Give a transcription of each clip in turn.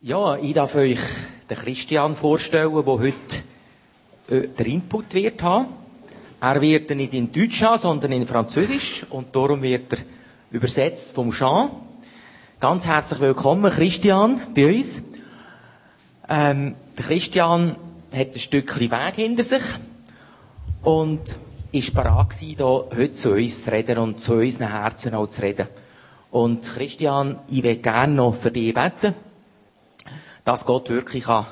Ja, ich darf euch den Christian vorstellen, der heute äh, den Input wird haben. Er wird nicht in Deutsch haben, sondern in Französisch und darum wird er übersetzt vom Jean. Ganz herzlich willkommen, Christian, bei uns. Ähm, der Christian hat ein Stückchen Weg hinter sich und ist bereit hier heute zu uns zu reden und zu unseren Herzen auch zu reden. Und Christian, ich will gerne noch für dich beten dass Gott wirklich kann,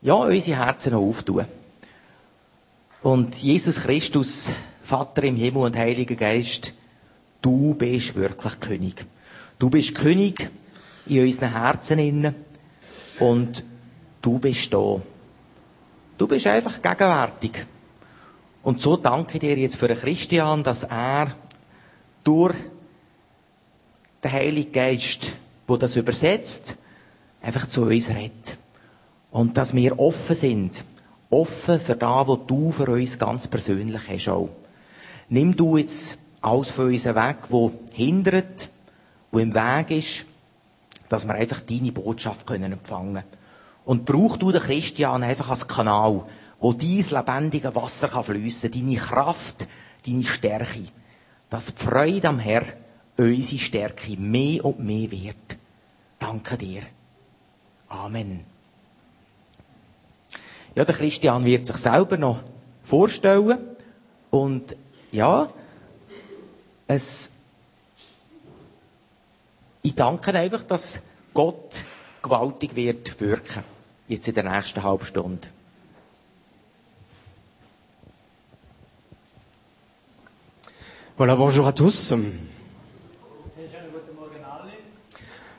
ja, unsere Herzen auftun. Und Jesus Christus, Vater im Himmel und Heiliger Geist, du bist wirklich König. Du bist König in unseren Herzen innen und du bist da. Du bist einfach gegenwärtig. Und so danke ich dir jetzt für Christian, dass er durch den Heiligen Geist, wo das übersetzt, einfach zu uns redet. Und dass wir offen sind. Offen für das, was du für uns ganz persönlich hast auch. Nimm du jetzt alles von uns weg, wo hindert, wo im Weg ist, dass wir einfach deine Botschaft können empfangen Und brauch du den Christian einfach als Kanal, wo dein lebendige Wasser kann fliessen, deine Kraft, deine Stärke. Dass die Freude am Herr unsere Stärke mehr und mehr wird. Danke dir. Amen. Ja, der Christian wird sich selber noch vorstellen. Und ja, es, ich danke einfach, dass Gott gewaltig wird wirken. Jetzt in der nächsten halben Stunde. Voilà, bonjour à tous.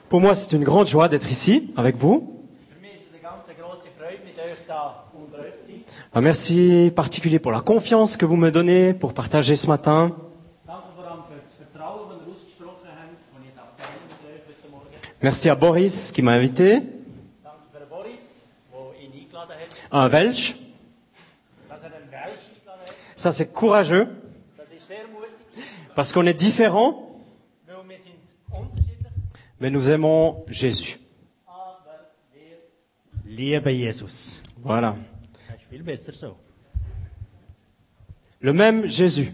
Pour moi, c'est une grande joie d'être ici avec vous. Merci particulier pour la confiance que vous me donnez pour partager ce matin. Merci à Boris qui m'a invité. Un Welsh. Ça, c'est courageux. Parce qu'on est différents. Mais nous aimons Jésus. Voilà. Le même Jésus.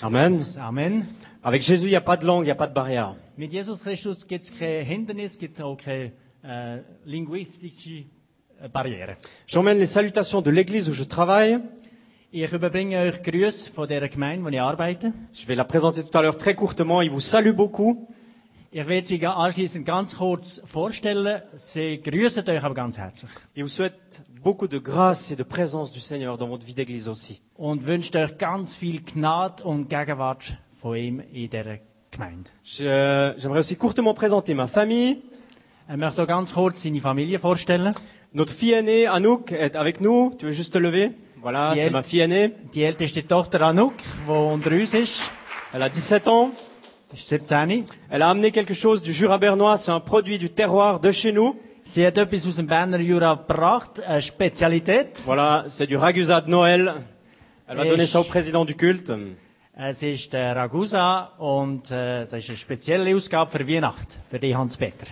Amen. Amen. Avec Jésus, il n'y a pas de langue, il n'y a pas de barrière. Mit Jesus Christus gibt es kein Hindernis, gibt es auch keine äh, linguistische äh, Barriere. J'emmène les salutations de l'église où je travaille. Ich überbringe euch Grüße von der Gemeinde, wo ich arbeite. Je vais la présenter tout à l'heure très courtement. Il vous salue beaucoup. Ich werde sie anschließend ganz kurz vorstellen. Sie grüßen euch aber ganz herzlich. Il vous souhaite beaucoup de grâce et de présence du Seigneur dans votre vie d'église aussi. Und wünscht euch ganz viel Gnade und Gegenwart von ihm in dieser Gemeinde. Je- J'aimerais aussi courtement présenter ma famille. Er möchte auch ganz kurz seine Familie vorstellen. Notre fille aînée, Anouk, est avec nous. Tu veux juste te lever? Voilà, Qui c'est elle ma fille aînée. Die älteste Tochter Anouk, die unter uns ist, Elle a 17 ans. Ist 17. Elle a amené quelque chose du Jura bernois. C'est un produit du terroir de chez nous. Sie hat etwas aus dem Berner Jura gebracht, eine Spezialität. Voilà, c'est du ragusa de Noël. Elle va donner ça au président du culte. Es ist der Ragusa und äh, das ist eine spezielle Ausgabe für Weihnacht, für die Hans-Peter.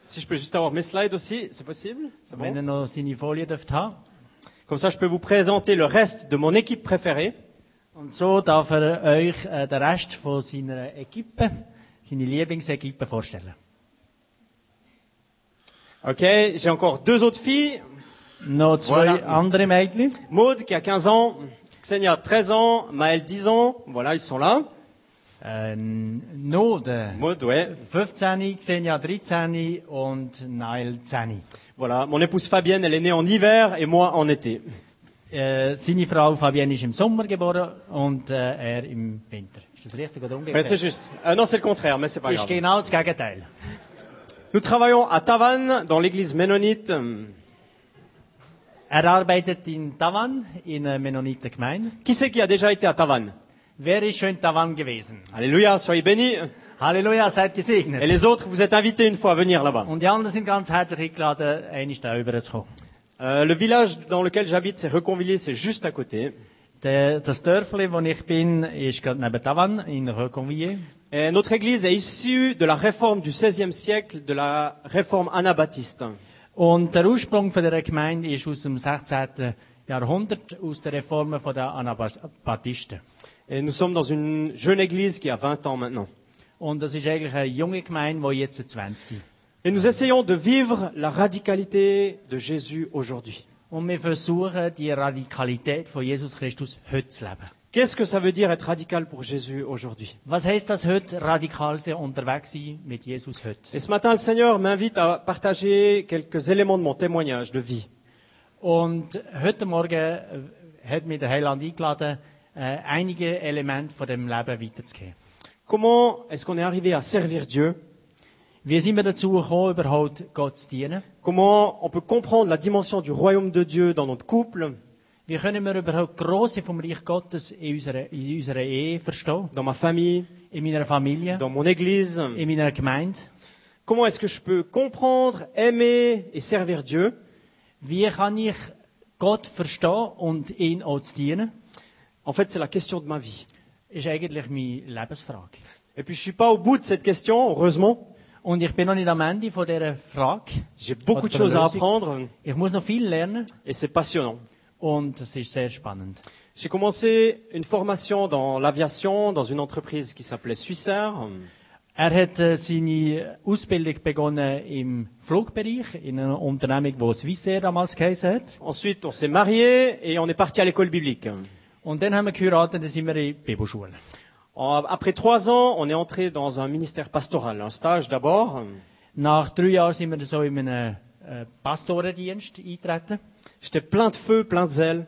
Si je peux juste avoir mes slides aussi, c'est possible? C'est bon? Wenn er noch seine Folie dürft haben. Comme ça, je peux vous présenter le reste de mon équipe préférée. Und so darf er euch äh, den Rest von seiner Equipe, seine Lieblingsequipe vorstellen. Ok, j'ai encore deux autres filles. Noch zwei Voilà. andere Mädchen. Maude qui a 15 ans, Xenia 13 ans, Maëlle 10 ans. Voilà, ils sont là. Äh, noch der Maude, ouais. 15, Xenia 13 und Nail 10. Voilà, mon épouse Fabienne, elle est née en hiver et moi en été. Äh, seine Frau Fabienne ist im Sommer geboren und äh, er im Winter. Ist das richtig oder Mais c'est umgekehrt? juste. Euh, non, c'est le contraire, mais c'est pas Ist grave. genau das Gegenteil. Nous travaillons à Tavannes, dans l'église ménonite. Er arbeitet in Tavan, in einer Mennonitengemeinde. Qui c'est qui a déjà été à Tavannes Wer ist schon in Tavan gewesen? Alléluia, soyez bénis. Halleluja, seid Et gesegnet. les autres, vous êtes invités une fois à venir là-bas. Und die anderen sind ganz herzlich eingeladen, einmal da rüberzukommen. Euh, le village dans lequel j'habite, c'est Reconvilier, c'est juste à côté. Der, das Dörfli, wo ich bin, ist gerade neben Tavan, in Reconville. Et notre église est issue de la réforme du XVIe siècle, de la réforme anabaptiste. Und der Ursprung von der Gemeinde ist aus dem 16. Jahrhundert, aus der Reformen von der Anabaptisten. Et nous sommes dans une jeune église qui a 20 ans maintenant. Und das ist eigentlich eine junge Gemeinde, die jetzt 20 ist. Et nous essayons de vivre la radicalité de Jésus aujourd'hui. Und wir versuchen, die Radikalität von Jesus Christus heute zu leben. Qu'est-ce que ça veut dire être radical pour Jésus aujourd'hui? Was heißt das heute, radikal sein, unterwegs sein mit Jesus heute? Et ce matin, le Seigneur m'invite à partager quelques éléments de mon témoignage de vie. Und heute Morgen äh, hat mich der Heiland eingeladen, äh, einige Elemente von dem Leben weiterzugeben. Comment est-ce qu'on est arrivé à servir Dieu? Wie sind wir dazu gekommen, überhaupt Gott zu dienen? Comment on peut comprendre la dimension du royaume de Dieu dans notre couple, Wie können wir überhaupt die Grosse vom Reich Gottes in unserer, in unserer Ehe verstehen? dans ma famille, In meiner Familie? dans mon église In meiner Gemeinde? Comment est-ce que je peux comprendre, aimer et servir Dieu? Wie kann ich Gott verstehen und ihn auch zu dienen? En fait, c'est la question de ma vie. Ist eigentlich meine Lebensfrage. Et puis, je suis pas au bout de cette question, heureusement. Und ich bin noch nicht am Ende von dieser Frage. J'ai beaucoup de choses à apprendre Ich muss noch viel lernen et c'est passionnant. und es ist sehr spannend. J'ai commencé une formation dans l'aviation dans une entreprise qui s'appelait Suissair. Er hat äh, seine Ausbildung begonnen im Flugbereich, in einer Unternehmung, die Swissair damals geheißen hat. Ensuite, on s'est mariés et on est parti à l'école biblique. Und dann haben wir geheiratet, dann sind wir in die Bibelschule. En- Après trois ans, on est entré dans un ministère pastoral, un stage d'abord. Nach drei Jahren sind wir so in einen äh, Pastorendienst eingetreten. J'étais plein de feu, plein de zèle.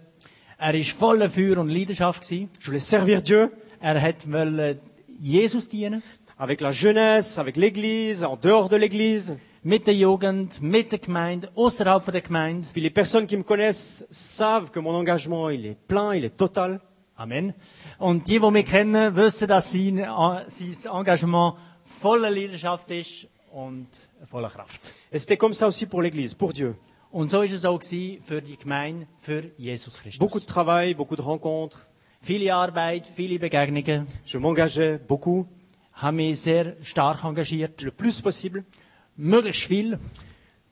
Er war voller Feuer und Leidenschaft. Gewesen. Je voulais servir Dieu Er hat wollte Jesus dienen. avec la jeunesse, avec l'église, en dehors de l'église. Mit der Jugend, mit der Gemeinde, außerhalb der Gemeinde. Puis les personnes qui me connaissent savent que mon engagement, il est plein, il est total. Amen. Und die, die mich kennen, wissen, dass sein, sein Engagement voller Leidenschaft ist und voller Kraft. Et c'était comme ça aussi pour l'église, pour Dieu. Und so ist es auch gewesen für die Gemeinde, für Jesus Beaucoup de travail, beaucoup de rencontres. Viele Arbeit, viele Begegnungen, Je m'engageais beaucoup, haben mich sehr stark engagiert, le plus possible. möglichst viel.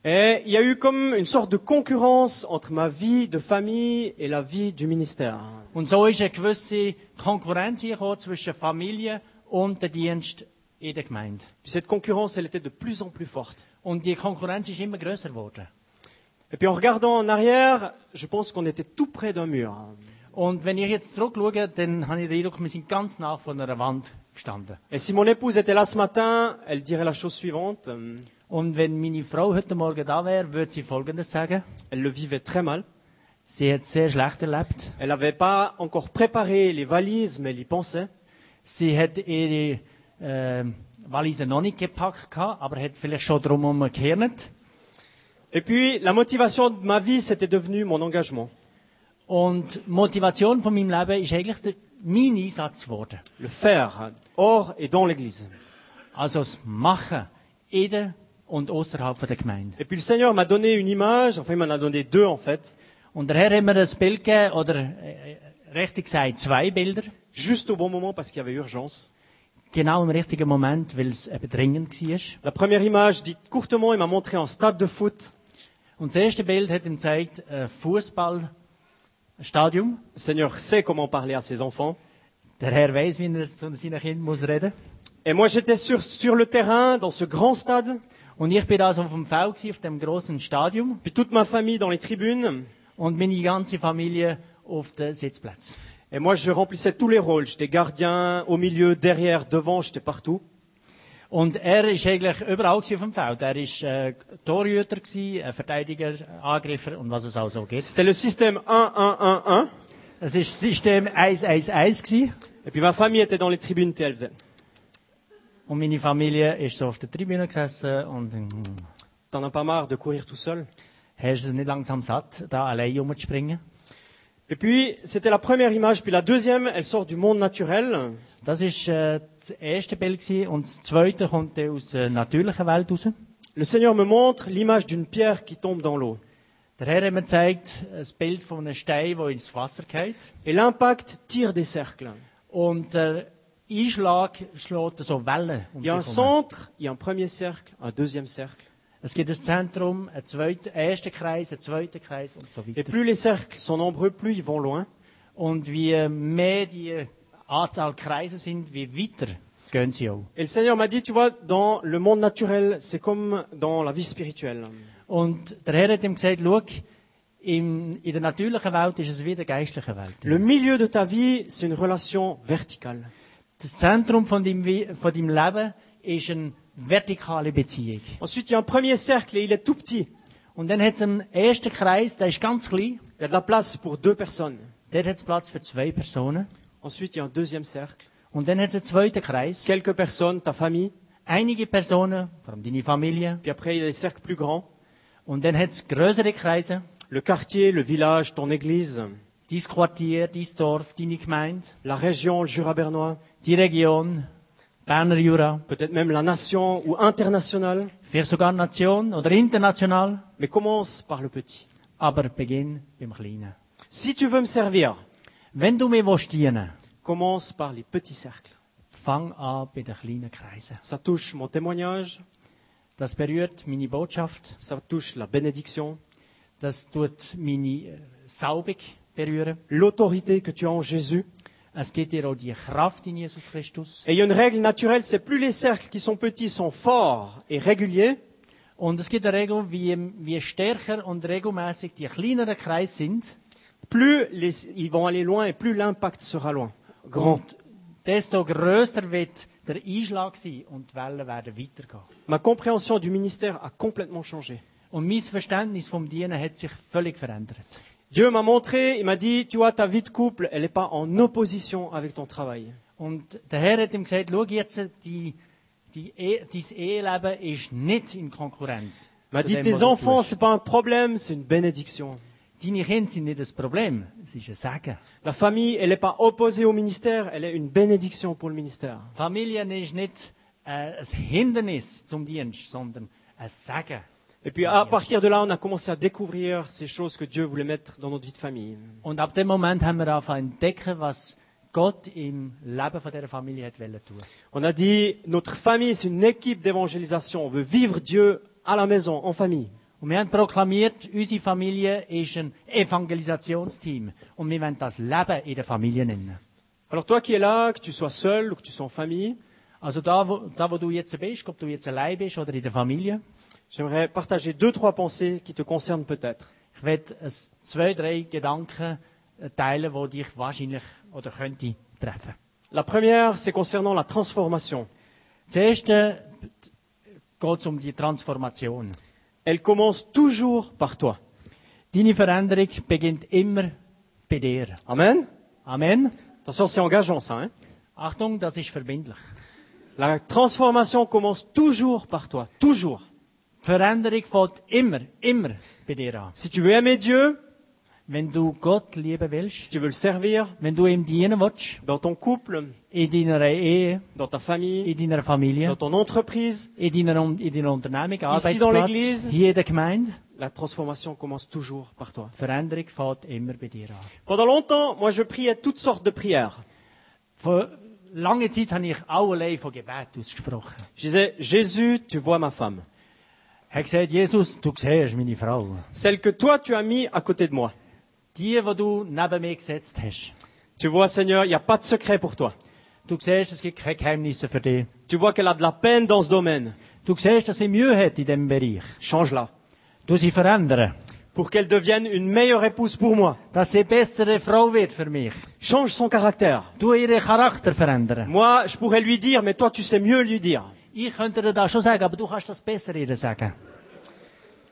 Et il y a eu comme une sorte de concurrence entre ma vie de famille et la vie du ministère. Und so ist eine gewisse Konkurrenz gekommen zwischen Familie und dem Dienst in der Gemeinde. Puis cette concurrence, elle était de plus en plus forte. Und die Konkurrenz ist immer größer geworden. Et puis en regardant en arrière, je pense qu'on était tout près d'un mur. Und wenn ich jetzt zurückschaue, dann habe ich den Eindruck, wir sind ganz nah von einer Wand gestanden. Et si mon épouse était là ce matin, elle dirait la chose suivante. Und wenn meine Frau heute Morgen da wäre, würde sie Folgendes sagen. Elle le vivait très mal. Sie hat sehr schlecht erlebt. Elle n'avait pas encore préparé les valises, mais elle y pensait. Sie hat ihre äh, Valise noch nicht gepackt, gehabt, aber hat vielleicht schon. Et puis, la motivation de ma vie, c'était devenu mon engagement. Und Motivation von meinem Leben ist eigentlich der, mein Einsatz geworden. Le faire, hors et dans l'église. Also das Machen in der und außerhalb von der Gemeinde. Et puis le Seigneur m'a donné une image, enfin il m'en a donné deux en fait, Und der Herr hat mir ein Bild gegeben, oder äh, richtig gesagt zwei Bilder, juste au bon moment parce qu'il y avait urgence. genau im richtigen Moment, weil es eben dringend war. La première image, dite courtement, il m'a montré un stade de foot. Und das erste Bild hat ihm gezeigt, ein Fußballstadium. Le Seigneur sait comment parler à ses enfants. Der Herr weiß, wie er zu seinen Kindern muss reden. Et moi j'étais sur, sur le terrain, dans ce grand stade, Und ich bin also auf dem Feld gewesen, auf dem großen Stadium puis toute ma famille dans les tribunes. und meine ganze Familie auf dem Sitzplatz. Et moi je remplissais tous les rôles. J'étais gardien, au milieu, derrière, devant, j'étais partout. Und er ist eigentlich überall auf dem Feld. Er ist äh, Torhüter gewesen, ein Verteidiger, Angreifer und was es auch so gibt. C'était le système 1-1-1-1. Es ist System 1-1-1 gewesen. Et puis ma famille était dans les tribunes, puis elle faisait. Und meine Familie ist so auf der Tribüne gesessen und T'en as pas marre de courir tout seul hast du es nicht langsam satt, da allein rumzuspringen? Et puis, c'était la première image. Puis la deuxième, elle sort du monde naturel. Das ist äh, das erste Bild gewesen. und das zweite kommt dann aus der natürlichen Welt raus. Le Seigneur me montre l'image d'une pierre qui tombe dans l'eau. Der Herr hat mir gezeigt, ein Bild von einem Stein, der ins Wasser geht. Et l'impact tire des cercles. Und der Einschlag schlägt so Wellen um Il y a un sich herum. centre, il y a un premier cercle, un deuxième cercle. Es gibt ein Zentrum, einen zweiten, einen ersten Kreis, einen zweiten Kreis und so Et weiter. plus les cercles sont nombreux, plus ils vont loin. Und wie mehr die Anzahl Kreise sind, wie weiter gehen sie auch. Et le Seigneur m'a dit, tu vois, dans le monde naturel, c'est comme dans la vie spirituelle. Und der Herr hat ihm gesagt, schau, in, in der natürlichen Welt ist es wie in der geistlichen Welt. Le milieu de ta vie, c'est une relation verticale. Das Zentrum von deinem, von deinem Leben ist eine vertikale Beziehung. Ensuite, il y a un premier cercle et il est tout petit. Und dann hat es einen ersten Kreis, der ist ganz klein. Il y a de la place pour deux personnes. Dort hat es Platz für zwei Personen. Ensuite, il y a un deuxième cercle. Und dann hat es einen zweiten Kreis. Quelques personnes, ta famille. Einige Personen, vor allem deine Familie. Puis après, il y a des cercles plus grands. Und dann hat es größere Kreise. Le quartier, le village, ton église, Dein Quartier, dein Dorf, deine Gemeinde, la région, le Jura bernois, die Region, Berner Jura, peut-être même la nation ou internationale. vielleicht sogar Nation oder international. Mais commence par le petit. Aber beginn beim Kleinen. Si tu veux me servir, Wenn du mir willst dienen commence par les petits cercles. fang an bei den kleinen Kreisen. Ça touche mon témoignage, Das berührt meine Botschaft, ça touche la bénédiction, das tut meine äh, Salbung berühren. l'autorité que tu as en Jésus. Es gibt dir auch die Kraft in Jesus Christus? Et il y a une règle naturelle, c'est plus les cercles qui sont petits sont forts et réguliers, Und es gibt eine Regel, wie, wie stärker und regelmäßig die kleineren Kreise sind, plus les, ils vont aller loin et plus l'impact sera loin, grand. und desto größer wird der Einschlag sein und die Wellen werden weitergehen. Ma compréhension du ministère a complètement changé. Und mein Verständnis vom Dienen hat sich völlig verändert. Dieu m'a montré, il m'a dit, tu vois, ta vie de couple, elle n'est pas en opposition avec ton travail. Und der Herr hat ihm gesagt, schau jetzt, die, die dein Eheleben ist nicht in Konkurrenz. Il m'a dit, tes enfants, c'est pas un problème, c'est une bénédiction. Deine Kinder sind nicht das Problem, es ist ein Segen. La famille, elle n'est pas opposée au ministère, elle est une bénédiction pour le ministère. Familie ist nicht äh, ein Hindernis zum Dienst, sondern ein Segen. Et puis à partir de là, on a commencé à découvrir ces choses que Dieu voulait mettre dans notre vie de famille. Und ab dem Moment haben wir angefangen entdecken, was Gott im Leben von dieser Familie hat tun. On a dit, notre famille, c'est une équipe d'évangélisation. On veut vivre Dieu à la maison, en famille. Und wir haben proklamiert, unsere Familie ist ein Evangelisationsteam. Und wir wollen das Leben in der Familie nennen. Alors toi qui es là, que tu sois seul ou que tu sois en famille, Also da wo, da, wo du jetzt bist, ob du jetzt allein bist oder in der Familie, j'aimerais partager deux, trois pensées qui te concernent peut-être. ich werde äh, zwei, drei Gedanken äh, teilen, die dich wahrscheinlich oder könnte treffen. La première, c'est concernant la transformation. Das erste geht es um die Transformation. Elle commence toujours par toi. Deine Veränderung beginnt immer bei dir. Amen Amen. Attention, c'est engageant ça. Hein Achtung, das ist verbindlich. la transformation commence toujours par toi. Toujours. Veränderung fängt immer, immer bei dir an. Si tu veux aimer Dieu, Wenn du Gott lieben si willst, tu veux le servir, wenn du ihm dienen willst, dans ton couple, in deiner Ehe, dans ta famille, in deiner Familie, dans ton entreprise, in deiner, Un- in deiner Unternehmung, dans Arbeitsplatz, l'église. hier in der Gemeinde, la transformation commence toujours par toi. Veränderung immer bei dir an. Pendant longtemps, moi je priais toutes sortes de prières. Vor langer Zeit habe ich allerlei von Gebet ausgesprochen. Je disais, Jésus, tu vois ma femme. Habe gesagt, Jesus, du siehst meine Frau. Celle que toi tu as mis à côté de moi. Die, die du neben mir gesetzt hast. Tu vois, Seigneur, il n'y a pas de secret pour toi. Du siehst, es gibt keine Geheimnisse für dich. Tu vois qu'elle a de la peine dans ce domaine. Du siehst, dass sie Mühe hat in diesem Bereich. Change-la. Du sie verändern. Pour qu'elle devienne une meilleure épouse pour moi. Dass sie bessere Frau wird für mich. Change son caractère. Du ihren Charakter verändern. Moi, je pourrais lui dire, mais toi tu sais mieux lui dire. Ich könnte dir das schon sagen, aber du kannst das besser ihr sagen.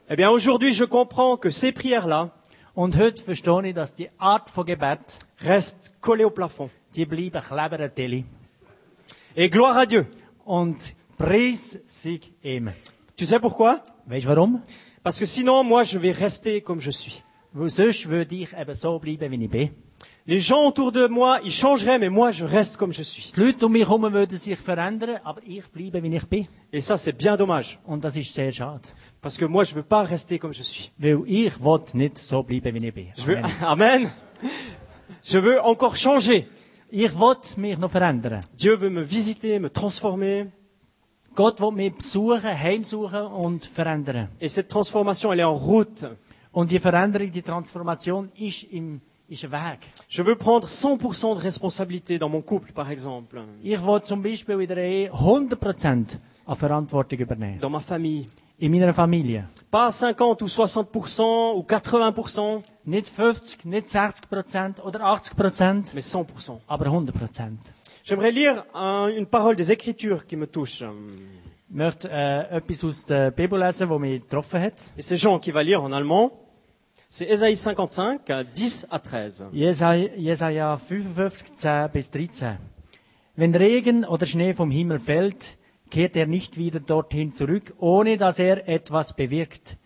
Eh bien, aujourd'hui, je comprends que ces prières-là Und heute verstehe ich, dass die Art von Gebet, restent collées au plafond. die bleiben kleben an Tilly. Et gloire à Dieu. Und Preis sei ihm. Tu sais pourquoi? Weißt du warum? Parce que sinon, moi, je vais rester comme je suis. Weil sonst würde ich eben so bleiben, wie ich bin. Les gens autour de moi, ils changeraient, mais moi, je reste comme je suis. Die Leute um mich herum würden sich verändern, aber ich bleibe, wie ich bin. Et ça, c'est bien dommage. Und das ist sehr schade. Parce que moi, je veux pas rester comme je suis. Weil ich will nicht so bleiben, wie ich bin. Je veux, Amen. Je veux encore changer. Ich will mich noch verändern. Dieu veut me visiter, me transformer. Gott will mich besuchen, heimsuchen und verändern. Et cette transformation, elle est en route. Und die Veränderung, die Transformation ist im ist ein Weg. Je veux prendre 100% de responsabilité dans mon couple, par exemple, Ich will zum Beispiel in der Ehe 100% an Verantwortung übernehmen. dans ma famille. In meiner Familie. Pas 50 ou 60% ou 80%, Nicht 50, nicht 60% oder 80%, mais 100%. aber 100%. J'aimerais lire un- une parole des Écritures qui me touche. Ich möchte äh, etwas aus der Bibel lesen, das mich getroffen hat? Et c'est Jean qui va lire en allemand. C'est Ésaïe 55, euh, 10 à 13. Jesaja, Jesaja 55, 10 bis 13. Wenn Regen oder Schnee vom Himmel fällt, kehrt er nicht wieder dorthin zurück, ohne dass er etwas bewirkt.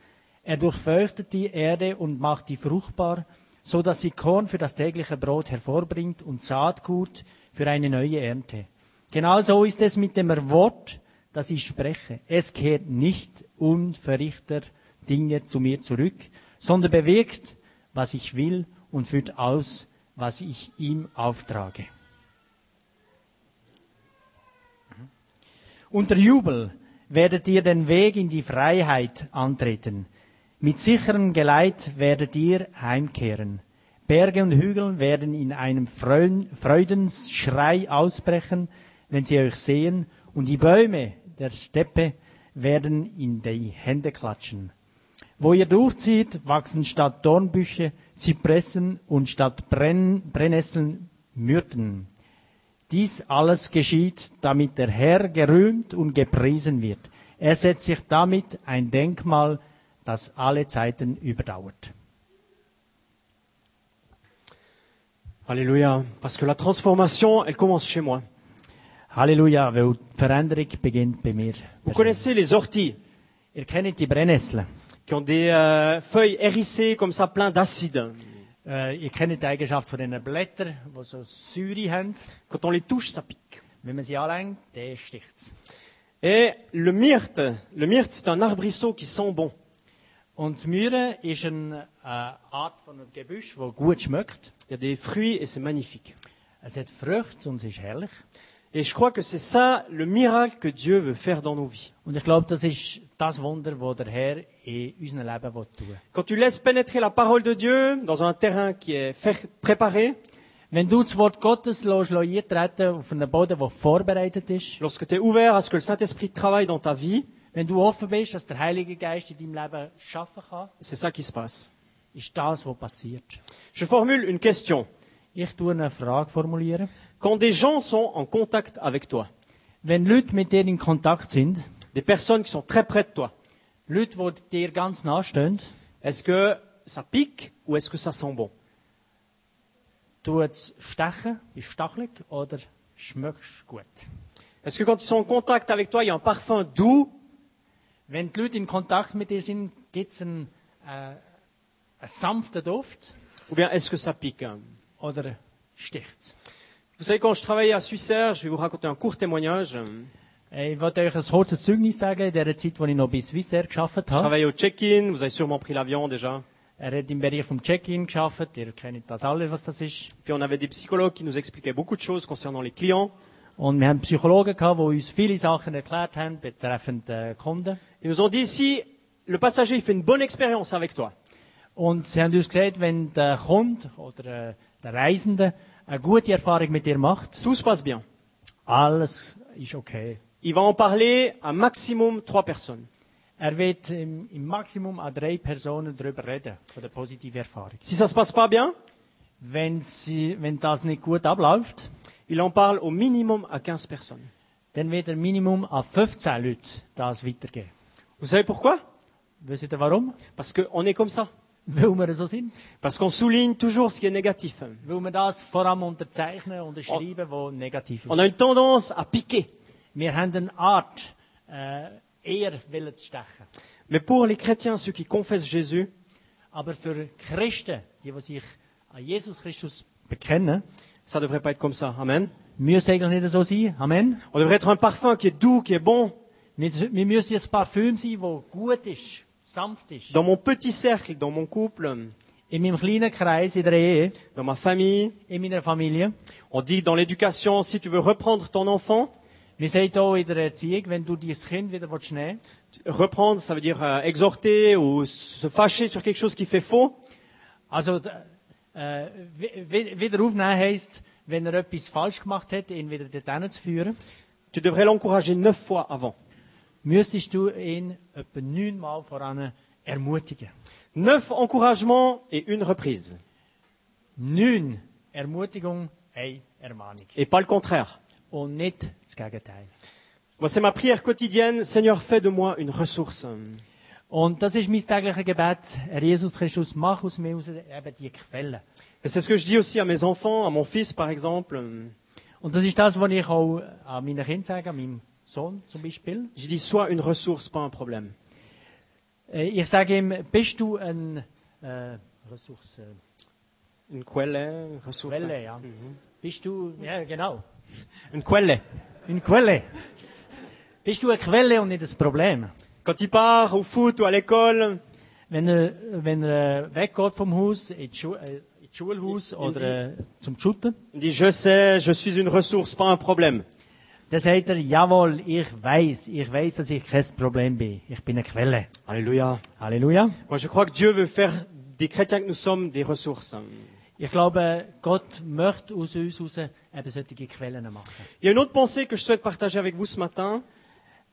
Er durchfeuchtet die Erde und macht die fruchtbar, so dass sie Korn für das tägliche Brot hervorbringt und Saatgut für eine neue Ernte. Genauso ist es mit dem Wort, das ich spreche. Es kehrt nicht unverrichter Dinge zu mir zurück, sondern bewirkt, was ich will und führt aus, was ich ihm auftrage. Unter Jubel werdet ihr den Weg in die Freiheit antreten. Mit sicherem Geleit werdet ihr heimkehren. Berge und Hügel werden in einem Freuden- Freudensschrei ausbrechen, wenn sie euch sehen, und die Bäume der Steppe werden in die Hände klatschen. Wo ihr durchzieht, wachsen statt Dornbüsche Zypressen und statt Brenn Brennnesseln Myrten. Dies alles geschieht, damit der Herr gerühmt und gepriesen wird. Er setzt sich damit ein Denkmal, das alle Zeiten überdauert. Alléluia. Parce que la transformation, elle commence chez moi. Halleluja, weil die Veränderung beginnt bei mir. Vous connaissez les orties Ihr kennt die Brennnesseln. Qui ont des euh, feuilles hérissées comme ça, plein d'acide. Äh, ihr kennt die Eigenschaft von diesen Blättern, die so Säure haben. Quand on les touche, ça pique. Wenn man sie anlängt, dann sticht's. Et le myrte, le myrte, c'est un arbrisseau qui sent bon. Und Mühre ist eine äh, Art von einem Gebüsch, das gut schmeckt. Il y a des fruits et c'est magnifique. Es hat Früchte und es ist herrlich. Et je crois que c'est ça le miracle que Dieu veut faire dans nos vies. Und ich glaube, das ist das Wunder, das der Herr in unserem Leben will tun Quand tu laisses pénétrer la parole de Dieu dans un terrain qui est préparé, Wenn du das Wort Gottes lässt, lässt eintreten auf einen Boden, der vorbereitet ist, lorsque tu es ouvert à ce que le Saint-Esprit travaille dans ta vie, wenn du offen bist, dass der Heilige Geist in deinem Leben schaffen kann, c'est ça qui se passe. ist das, was passiert. Je formule une question. Ich tue eine Frage formulieren. Quand des gens sont en contact avec toi, Wenn Leute mit dir in Kontakt sind, des personnes qui sont très près de toi, Leute, die dir ganz nahestehen, est-ce que ça pique ou est-ce que ça sent bon? tut es stechen, ist stachelig oder schmeckst gut? Est-ce que quand ils sont en contact avec toi, il y a un parfum doux? Wenn die Leute in Kontakt mit dir sind, gibt es einen, äh, einen sanften Duft? Ou bien est-ce que ça pique hein? Oder sticht's? Vous savez, quand je travaillais à Suissair, je vais vous raconter un court témoignage. Ich wollte euch ein kurzes Zeugnis sagen, in der Zeit, als ich noch bei Swissair gearbeitet Je habe. travaillais au check-in, vous avez sûrement pris l'avion déjà. Er hat im Bereich vom Check-in gearbeitet, ihr kennt das alle, was das ist. Puis on avait des psychologues qui nous expliquaient beaucoup de choses concernant les clients. Und wir haben Psychologen gehabt, die uns viele Sachen erklärt haben, betreffend äh, Kunden. Ils nous ont dit, si le passager fait une bonne expérience avec toi, Und sie haben uns gesagt, wenn der Kunde oder äh, der Reisende eine gute Erfahrung mit dir macht, tout se passe bien. alles ist okay. Il va en parler à maximum trois personnes. Er wird im, im Maximum an drei Personen darüber reden, von der positiven Erfahrung. Si ça se passe pas bien, Wenn, sie, wenn das nicht gut abläuft, il en parle au minimum à 15 personnes. dann wird er Minimum an 15 Leute das weitergeben. Vous savez pourquoi? Wisst ihr warum? Parce qu'on est comme ça. Sind. Parce qu'on souligne toujours ce qui est négatif. On a une tendance à piquer. Stechen. Mais pour les chrétiens, ceux qui confessent Jésus, ça devrait pas être comme ça. Amen. On devrait être un parfum qui est doux, qui est bon. Wir, müssen ein Parfüm sein, das gut ist. Dans mon petit cercle, dans mon couple, In In meinem kleinen Kreis, in der Ehe, dans ma famille, in meiner Familie, on dit dans l'éducation, si tu veux reprendre ton enfant, wir sagen hier in der Erziehung, wenn du dein Kind wieder willst nehmen reprendre, ça veut dire euh, exhorter ou se fâcher sur quelque chose qui fait faux. Also, äh, wieder aufnehmen heisst, wenn er etwas falsch gemacht hat, ihn wieder dorthin zu führen, Tu devrais l'encourager neuf fois avant. Müsstest du ihn etwa neunmal voran ermutigen. Neuf encouragements et une reprise. Neun Ermutigung, eine Ermahnung. Et pas le contraire. Und nicht das Gegenteil. C'est ma prière quotidienne. Seigneur, fais de moi une ressource. Und das ist mein tägliches Gebet. Herr Jesus Christus, mach aus mir aus eben die Quelle. Et c'est ce que je dis aussi à mes enfants, à mon fils par exemple. Und das ist das, was ich auch an meinen Kindern sage, an meinem Sohn zum Beispiel? Je dis, sois une ressource, pas un problème. Äh, Ich sage ihm, bist du ein äh, Ressource, Une quelle, ressource? Quelle, ja. Bist du, ja genau, Une quelle. eine Quelle. Bist du eine Quelle und nicht das Problem? Quand il part au foot ou à l'école, Wenn er, wenn er äh, weggeht vom Haus, Schu äh, Schulhaus oder zum il dit, je sais, je suis une ressource, pas un problème. Dann sagt er, jawohl, ich weiß, ich weiß, dass ich kein Problem bin. Ich bin eine Quelle. Alléluia. Halleluja. Moi, je crois que Dieu veut faire des chrétiens que nous sommes des ressources. Ich glaube, Gott möchte aus uns heraus eben solche Quellen machen. Il y a une autre pensée que je souhaite partager avec vous ce matin.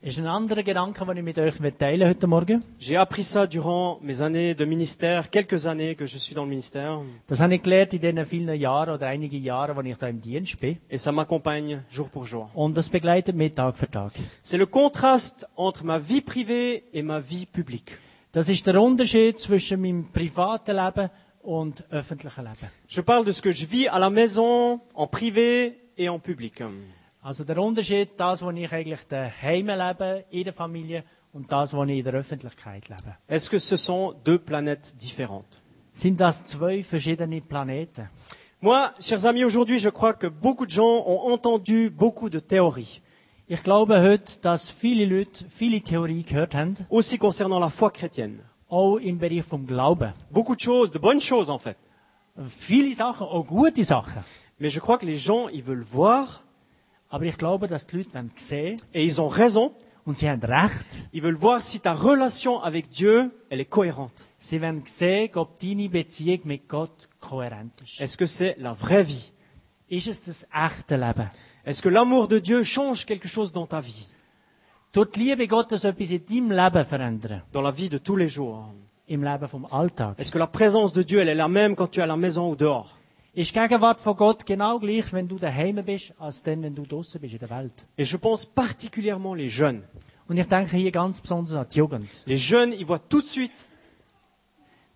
Ist ein anderer Gedanke, den ich mit euch teilen heute Morgen? J'ai appris ça durant mes années de ministère, quelques années que je suis dans le ministère, Das habe ich gelernt in den vielen Jahren oder einige Jahre, wo ich da im Dienst bin. et ça m'accompagne jour pour jour. Und das begleitet mich Tag für Tag. C'est le contraste entre ma vie privée et ma vie publique. Das ist der Unterschied zwischen meinem privaten Leben und öffentlichen Leben. Je parle de ce que je vis à la maison, en privé et en public. Also der Unterschied, das, was ich eigentlich daheim lebe, in der Familie, und das, was ich in der Öffentlichkeit lebe. Est-ce que ce sont deux planètes différentes? Sind das zwei verschiedene Planeten? Moi, chers amis, aujourd'hui, je crois que beaucoup de gens ont entendu beaucoup de théories, Ich glaube heute, dass viele Leute viele Theorie gehört haben, aussi concernant la foi chrétienne. auch im Bereich vom Glauben. Beaucoup de choses, de bonnes choses en fait. Viele Sachen, auch gute Sachen. Mais je crois que les gens, ils veulent voir, Aber ich glaube, dass die Leute wollen sehen et ils ont raison, und sie haben recht. ils veulent voir si ta relation avec Dieu, elle est cohérente. Sie wollen sehen, ob deine Beziehung mit Gott kohärent ist. Est-ce que c'est la vraie vie? Ist es das echte Leben? Est-ce que l'amour de Dieu change quelque chose dans ta vie, Tut die Liebe Gottes etwas in deinem Leben verändern? dans la vie de tous les jours Im Leben vom Alltag? Est-ce que la présence de Dieu, elle est la même quand tu es à la maison ou dehors? Ist Gegenwart von Gott genau gleich, wenn du daheim bist, als dann, wenn du draußen bist in der Welt? Et je pense particulièrement les jeunes. Und ich denke hier ganz besonders an die Jugend. Les jeunes, ils voient tout de suite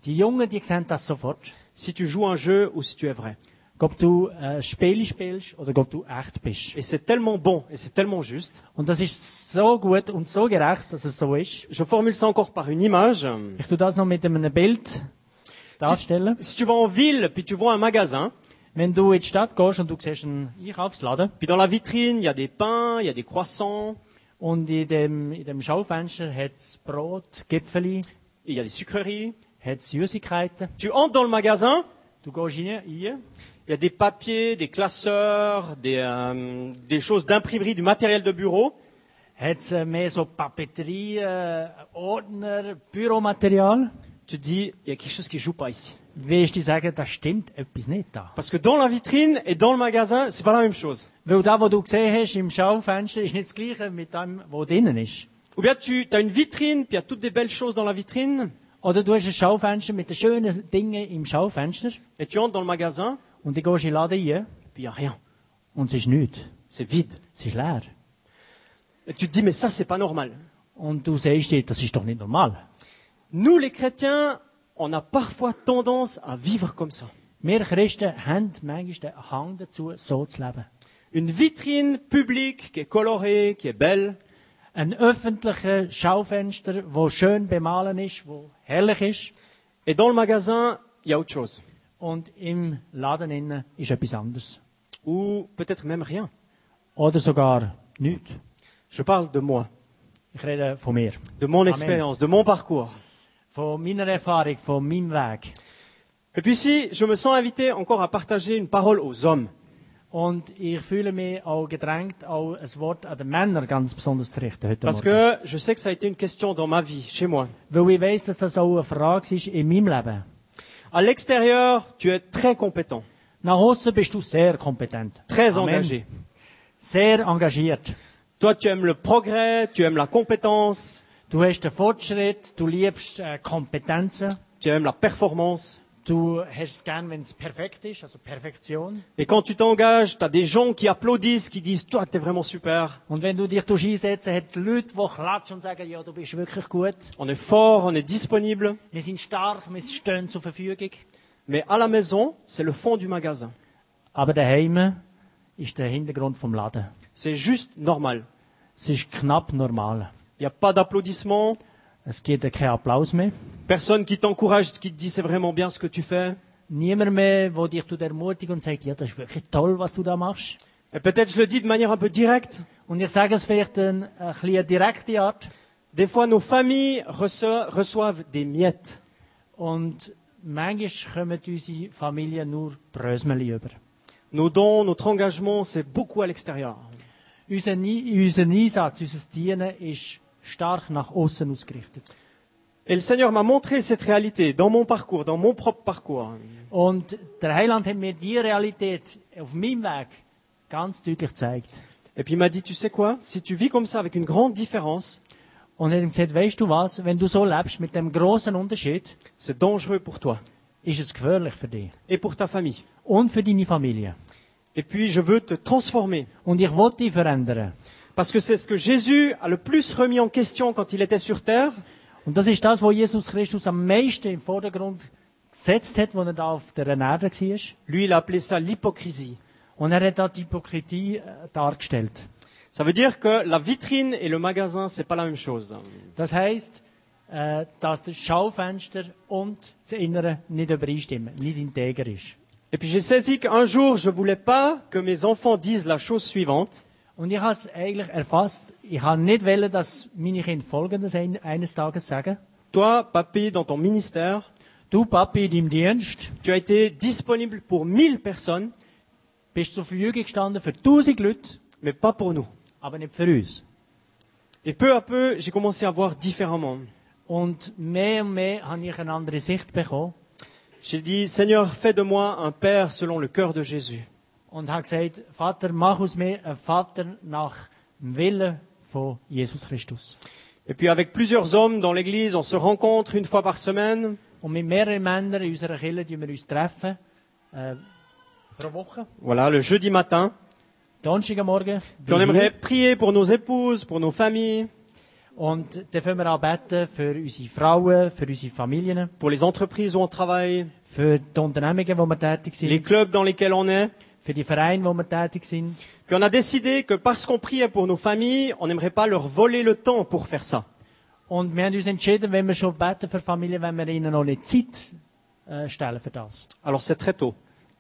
Die Jungen, die sehen das sofort. si tu joues un jeu ou si tu es vrai. Ob du äh, Spiele spielst oder ob du echt bist. Et c'est tellement bon et c'est tellement juste. Und das ist so gut und so gerecht, dass es so ist. Je formule ça encore par une image. Ich tue das noch mit einem Bild darstellen. Si tu vas en ville, puis tu vois un magasin, Wenn du in die Stadt gehst und du siehst einen Einkaufsladen puis dans la vitrine, il y a des pains, il y a des croissants, und in dem, in dem Schaufenster hat es Brot, Gipfeli, il y a des sucreries. hat es Süßigkeiten. Tu entres dans le magasin, Du gehst rein, rein il y a des papiers, des classeurs, des, euh, des choses d'imprimerie, du matériel de bureau. hat es äh, mehr so Papeterie, äh, Ordner, Büromaterial. Tu te dis, il y a quelque chose qui joue pas ici. Willst du sagen, da stimmt etwas nicht da? Parce que dans la vitrine et dans le magasin, c'est pas la même chose. Weil das, was du gesehen hast im Schaufenster, ist nicht das gleiche mit dem, was drinnen ist. Ou bien tu as une vitrine, puis il y a toutes des belles choses dans la vitrine, Oder du hast ein Schaufenster mit den schönen Dingen im Schaufenster et tu entres dans le magasin, und du gehst in den Laden rein puis il y a rien. und es ist nichts. C'est vide. Es ist leer. Et tu te dis, mais ça, c'est pas normal. Und du sagst dir, das ist doch nicht normal. Nous, les chrétiens, on a parfois tendance à vivre comme ça. Wir Christen haben manchmal den Hang dazu, so zu leben. Une vitrine publique qui est colorée, qui est belle, Ein öffentlicher Schaufenster, wo schön bemalen ist, wo herrlich ist. et dans le magasin, il y a autre chose. Und im Laden innen ist etwas anderes. Ou peut-être même rien. Oder sogar nichts. Je parle de moi, Ich rede von mir. de mon expérience, de mon parcours. Von meiner Erfahrung, von meinem Weg. Et puis ici, je me sens invité encore à partager une parole aux hommes. Und ich fühle mich auch gedrängt, auch ein Wort an die Männer ganz besonders zu richten heute Parce Morgen. que je sais que ça a été une question dans ma vie, chez moi. Weil ich weiss, dass das auch eine Frage ist in meinem Leben. À l'extérieur, tu es très compétent, Nach außen bist du sehr kompetent. très Amen. engagé. Sehr engagiert. Toi, tu aimes le progrès, tu aimes la compétence, Du hast den Fortschritt, du liebst äh, Kompetenzen, tu aimes la performance. du hast es gern, wenn es perfekt ist, also Perfektion. Et quand tu t'engages, tu as des gens qui applaudissent, qui disent, toi, tu es vraiment super. Und wenn du dich tust einsetzen, hat Leute, die klatschen und sagen, ja, du bist wirklich gut. On est fort, on est disponible. Wir sind stark, wir stehen zur Verfügung. Mais à la maison, c'est le fond du magasin. Aber daheim ist der Hintergrund vom Laden. C'est juste normal. Es ist knapp normal. Il n'y a pas d'applaudissements, Es gibt keinen Applaus mehr. personne qui t'encourage, qui te dit c'est vraiment bien ce que tu fais. Niemand mehr, der dich tut ermutigt und sagt, ja, das ist wirklich toll, was du da machst. Et peut-être je le dis de manière un peu directe. Und ich sage es vielleicht in ein bisschen direkte Art. Des fois, nos familles reço- reçoivent des miettes. Und manchmal kommen unsere Familien nur Brösmeli über. Nos dons, notre engagement, c'est beaucoup à l'extérieur. Unser, unser Einsatz, unser Dienen ist stark nach außen ausgerichtet. Et le Seigneur m'a montré cette réalité dans mon parcours, dans mon propre parcours. Und der Heiland hat mir die Realität auf meinem Weg ganz deutlich gezeigt. Et puis il m'a dit, tu sais quoi, si tu vis comme ça avec une grande différence, Und er hat ihm gesagt, weißt du was, wenn du so lebst mit dem großen Unterschied, c'est dangereux pour toi ist es gefährlich für dich et pour ta famille. und für deine Familie. Et puis je veux te transformer. Und ich will dich verändern. Parce que c'est ce que Jésus a le plus remis en question quand il était sur terre. Und das ist das, was Jesus Christus am meisten im Vordergrund gesetzt hat, als er da auf der Erde war. Lui, il a appelé ça l'hypocrisie. Und er hat da die Hypokritie äh, dargestellt. Ça veut dire que la vitrine et le magasin, c'est pas la même chose. Das heisst, äh, dass das Schaufenster und das Innere nicht übereinstimmen, nicht integer ist. Et puis j'ai saisi qu'un jour, je voulais pas que mes enfants disent la chose suivante. Und ich habe es eigentlich erfasst. Ich habe nicht wollen, dass meine Kinder Folgendes ein, eines Tages sagen. Toi, papy, dans ton ministère, Du, Papi, in deinem Dienst, tu as été disponible pour 1000 personnes, bist zur Verfügung gestanden für tausend Leute, mais pas pour nous. aber nicht für uns. Et peu à peu, j'ai commencé à voir différemment. Und mehr und mehr habe ich eine andere Sicht bekommen J'ai dit, Seigneur, fais de moi un père selon le cœur de Jésus. Und habe gesagt, Vater, mach aus mir einen Vater nach dem Willen von Jesus Christus. Et puis avec plusieurs hommes dans l'église, on se rencontre une fois par semaine. Und mit mehreren Männern in unserer Kirche treffen wir uns treffen, äh, pro Woche, Voilà, le jeudi matin. Donnerstagmorgen. Puis on aimerait prier pour nos épouses, pour nos familles, Und dann fangen wir an beten für unsere Frauen, für unsere Familien, pour les entreprises où on travaille, für die Unternehmungen, wo wir tätig les clubs dans lesquels on est. für die Vereine, wo wir tätig sind. Puis on a décidé que parce qu'on priait pour nos familles, on n'aimerait pas leur voler le temps pour faire ça. Und wir haben uns entschieden, wenn wir schon beten für Familien, wenn wir ihnen noch nicht Zeit äh, stellen für das. Alors c'est très tôt.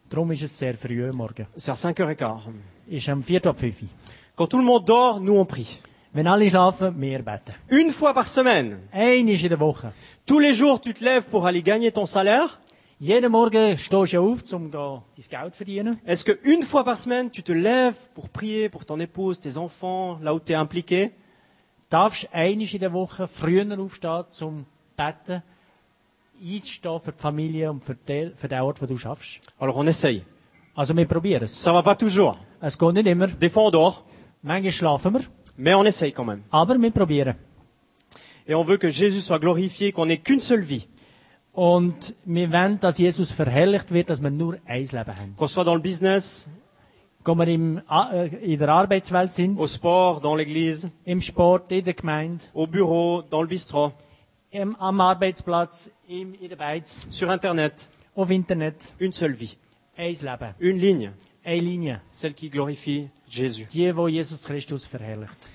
Darum ist es sehr früh am morgen. C'est à 5h15. Ist am 4 ab 5 Uhr. Quand tout le monde dort, nous on prie. Wenn alle schlafen, wir beten. Une fois par semaine. Ein ist in der Woche. Tous les jours, tu te lèves pour aller gagner ton salaire. Jeden Morgen stehst du auf, um dein Geld zu verdienen. Est-ce que une fois par semaine, tu te lèves pour prier pour ton épouse, tes enfants, là où tu es impliqué? Darfst einisch in der Woche früher aufstehen zum Beten, einstehen für die Familie und für den, für den Ort, wo du schaffst? Alors on essaye. Also wir probieren es. Ça va pas toujours. Es geht nicht immer. Des fois on dort, Manchmal schlafen wir, mais on essaye quand même. aber wir probieren. Et on veut que Jésus soit glorifié, qu'on n'ait qu'une seule vie. Und wir wollen, dass Jesus verherrlicht wird, dass wir nur ein Leben haben. Qu'on soit dans le business, Wenn wir im, äh, in der Arbeitswelt sind, au sport, dans l'église, im Sport, in der Gemeinde, au bureau, dans le bistrot, im, am Arbeitsplatz, im, in der Beiz, sur Internet, auf Internet, une seule vie. ein Leben, Une ligne, eine Linie. celle qui glorifie Jésus. Die, wo Jesus Christus verherrlicht.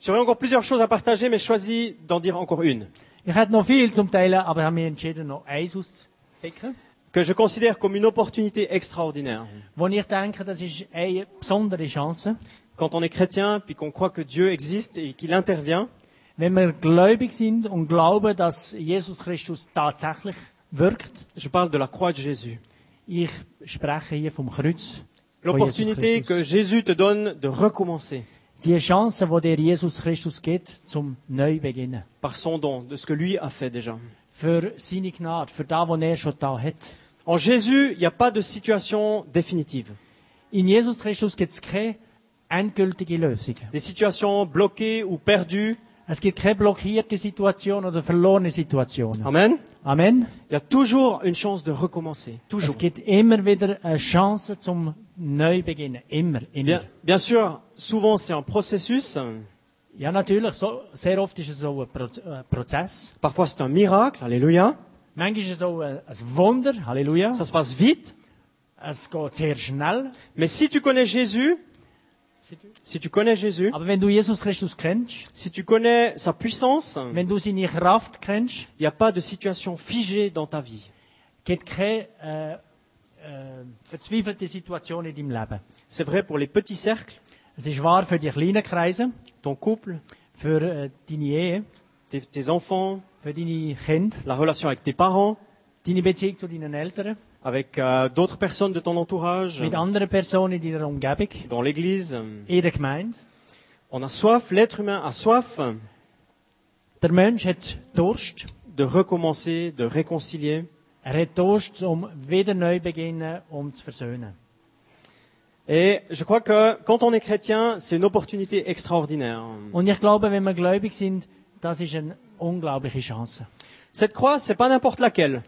J'aurais encore plusieurs choses à partager, mais je choisis d'en dire encore une. Ich hätte noch viel zum Teilen, aber haben mich entschieden, noch eins auszupicken. Que je considère comme une opportunité extraordinaire. Wo ich denke, das ist eine besondere Chance. Quand on est chrétien, puis qu'on croit que Dieu existe et qu'il intervient, Wenn wir gläubig sind und glauben, dass Jesus Christus tatsächlich wirkt. Je parle de la croix de Jésus. Ich spreche hier vom Kreuz. L'opportunité que. Jésus te donne de recommencer Die Chance, die dir Jesus Christus gibt, zum Neubeginnen. par son don, de ce que lui a fait déjà. Für seine Gnade, für das, was er schon da hat. En Jésus, il n'y a pas de situation définitive. In Jesus Christus keine endgültige Lösung. Des situations bloquées ou perdues. Es gibt keine blockierte Situation oder verlorene Situation. Amen. Amen. Il y a toujours une chance de recommencer. Toujours. Es gibt immer wieder eine Chance zum Neubeginnen. Immer, immer. Bien, bien sûr, souvent c'est un processus. Ja, natürlich. So, sehr oft ist es so ein Pro äh, Prozess. Parfois c'est un miracle. Alléluia. Manchmal ist es so ein, ein Wunder. Halleluja. Ça se passe vite. Es geht sehr schnell. Mais si tu connais Jésus, si tu connais Jésus, Aber wenn du Jesus Christus kennst, si tu connais sa puissance, il wenn du seine Kraft kennst, n'y a pas de situation figée dans ta vie. gibt es keine äh, äh, verzweifelte Situation in deinem Leben. C'est vrai pour les petits cercles, Es ist wahr für die kleinen Kreise, ton couple, für äh, deine Ehe, tes, tes enfants, für deine Kinder, la relation avec tes parents, deine Beziehung zu deinen Eltern, avec euh, d'autres personnes de ton entourage, mit anderen Personen in deiner Umgebung, dans l'église? in der Gemeinde? On a soif, l'être humain a soif Der Mensch hat Durst. de recommencer, de réconcilier. Er hat Durst, um wieder neu beginnen, um zu versöhnen. Et je crois que quand on est chrétien, c'est une opportunité extraordinaire. Und ich glaube, wenn wir gläubig sind, das ist eine unglaubliche Chance. Cette croix, c'est pas n'importe laquelle.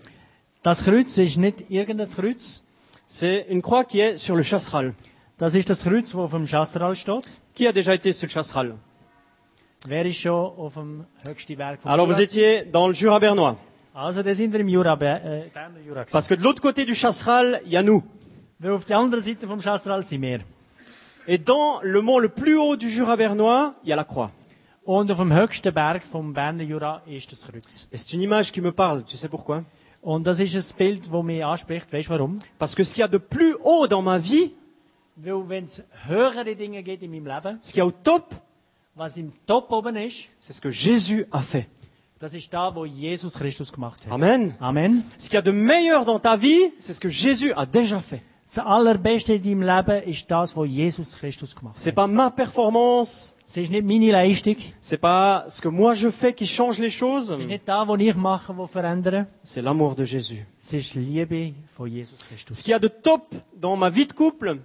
Das Kreuz ist nicht irgendein Kreuz. C'est une croix qui est sur le chasseral. Das ist das Kreuz, das auf dem Chasseral steht. Qui a déjà été sur le chasseral Wer ist schon auf dem höchsten Berg vom Alors vous Jura? étiez dans le Jura bernois. Also, da sind wir im Jura, äh, Berner Jura. gewesen. Parce que de l'autre côté du chasseral, il y a nous. Weil auf der anderen Seite vom Chasseral sind wir. Et dans le mont le plus haut du Jura bernois, il y a la croix. Und auf dem höchsten Berg vom Berner Jura ist das Kreuz. Et c'est une image qui me parle. Tu sais pourquoi? Und das ist ein Bild, das mich anspricht. Weißt du warum? Parce que ce qu'il y a de plus haut dans ma vie, Weil wenn es höhere Dinge geht in meinem Leben, ce qu'il y a au top, was im Top oben ist, c'est ce que Jésus a fait. das ist da, wo Jesus Christus gemacht hat. Amen. Amen. Ce qu'il y a de meilleur dans ta vie, c'est ce que Jésus a déjà fait. Das Allerbeste in deinem Leben ist das, was Jesus Christus gemacht C'est hat. pas ma performance, Es ist nicht meine Leistung. c'est pas ce que moi je fais qui change les choses, Es ist nicht das, was ich mache, was verändert. c'est l'amour de Jésus. Es ist die Liebe von Jesus Ce Christus. qu'il y a de top dans ma vie de couple,